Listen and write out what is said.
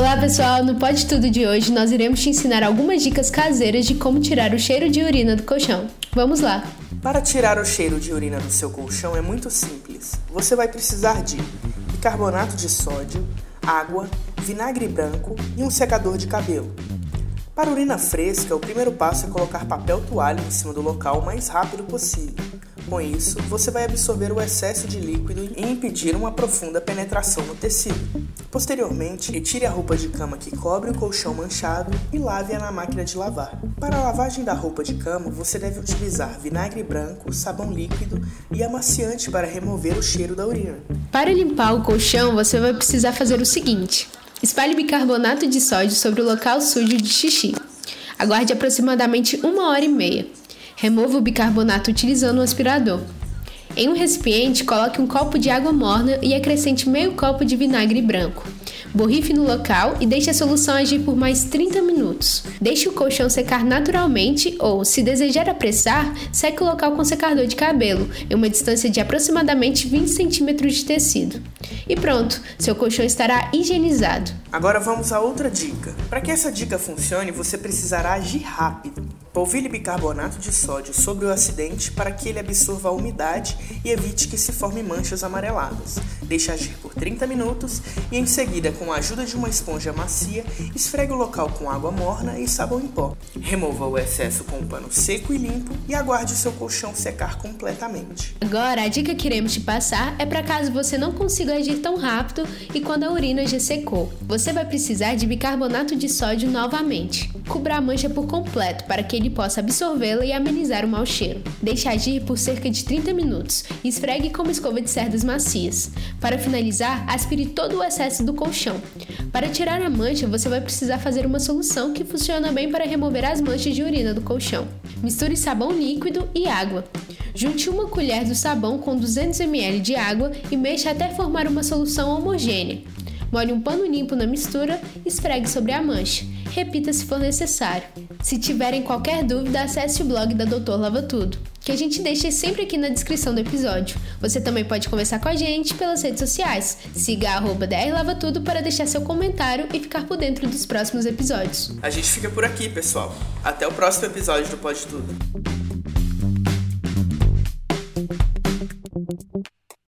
Olá pessoal, no Pode Tudo de hoje nós iremos te ensinar algumas dicas caseiras de como tirar o cheiro de urina do colchão. Vamos lá! Para tirar o cheiro de urina do seu colchão é muito simples. Você vai precisar de bicarbonato de sódio, água, vinagre branco e um secador de cabelo. Para urina fresca, o primeiro passo é colocar papel toalha em cima do local o mais rápido possível. Com isso, você vai absorver o excesso de líquido e impedir uma profunda penetração no tecido. Posteriormente, retire a roupa de cama que cobre o colchão manchado e lave-a na máquina de lavar. Para a lavagem da roupa de cama, você deve utilizar vinagre branco, sabão líquido e amaciante para remover o cheiro da urina. Para limpar o colchão, você vai precisar fazer o seguinte: espalhe bicarbonato de sódio sobre o local sujo de xixi. Aguarde aproximadamente uma hora e meia. Remova o bicarbonato utilizando um aspirador. Em um recipiente, coloque um copo de água morna e acrescente meio copo de vinagre branco. Borrife no local e deixe a solução agir por mais 30 minutos. Deixe o colchão secar naturalmente ou, se desejar apressar, seque o local com secador de cabelo, em uma distância de aproximadamente 20 centímetros de tecido. E pronto, seu colchão estará higienizado. Agora vamos a outra dica. Para que essa dica funcione, você precisará agir rápido. Polvilhe bicarbonato de sódio sobre o acidente para que ele absorva a umidade e evite que se formem manchas amareladas. Deixe agir por 30 minutos e em seguida, com a ajuda de uma esponja macia, esfregue o local com água morna e sabão em pó. Remova o excesso com um pano seco e limpo e aguarde o seu colchão secar completamente. Agora, a dica que iremos te passar é para caso você não consiga agir tão rápido e quando a urina já secou. Você vai precisar de bicarbonato de sódio novamente. Cubra a mancha por completo para que ele possa absorvê-la e amenizar o mau cheiro. Deixe agir por cerca de 30 minutos e esfregue com uma escova de cerdas macias. Para finalizar, aspire todo o excesso do colchão. Para tirar a mancha, você vai precisar fazer uma solução que funciona bem para remover as manchas de urina do colchão. Misture sabão líquido e água. Junte uma colher do sabão com 200 ml de água e mexa até formar uma solução homogênea. Molhe um pano limpo na mistura e esfregue sobre a mancha. Repita se for necessário. Se tiverem qualquer dúvida, acesse o blog da Doutor Lava Tudo, que a gente deixa sempre aqui na descrição do episódio. Você também pode conversar com a gente pelas redes sociais. Siga a @drlavatudo para deixar seu comentário e ficar por dentro dos próximos episódios. A gente fica por aqui, pessoal. Até o próximo episódio do Pode Tudo.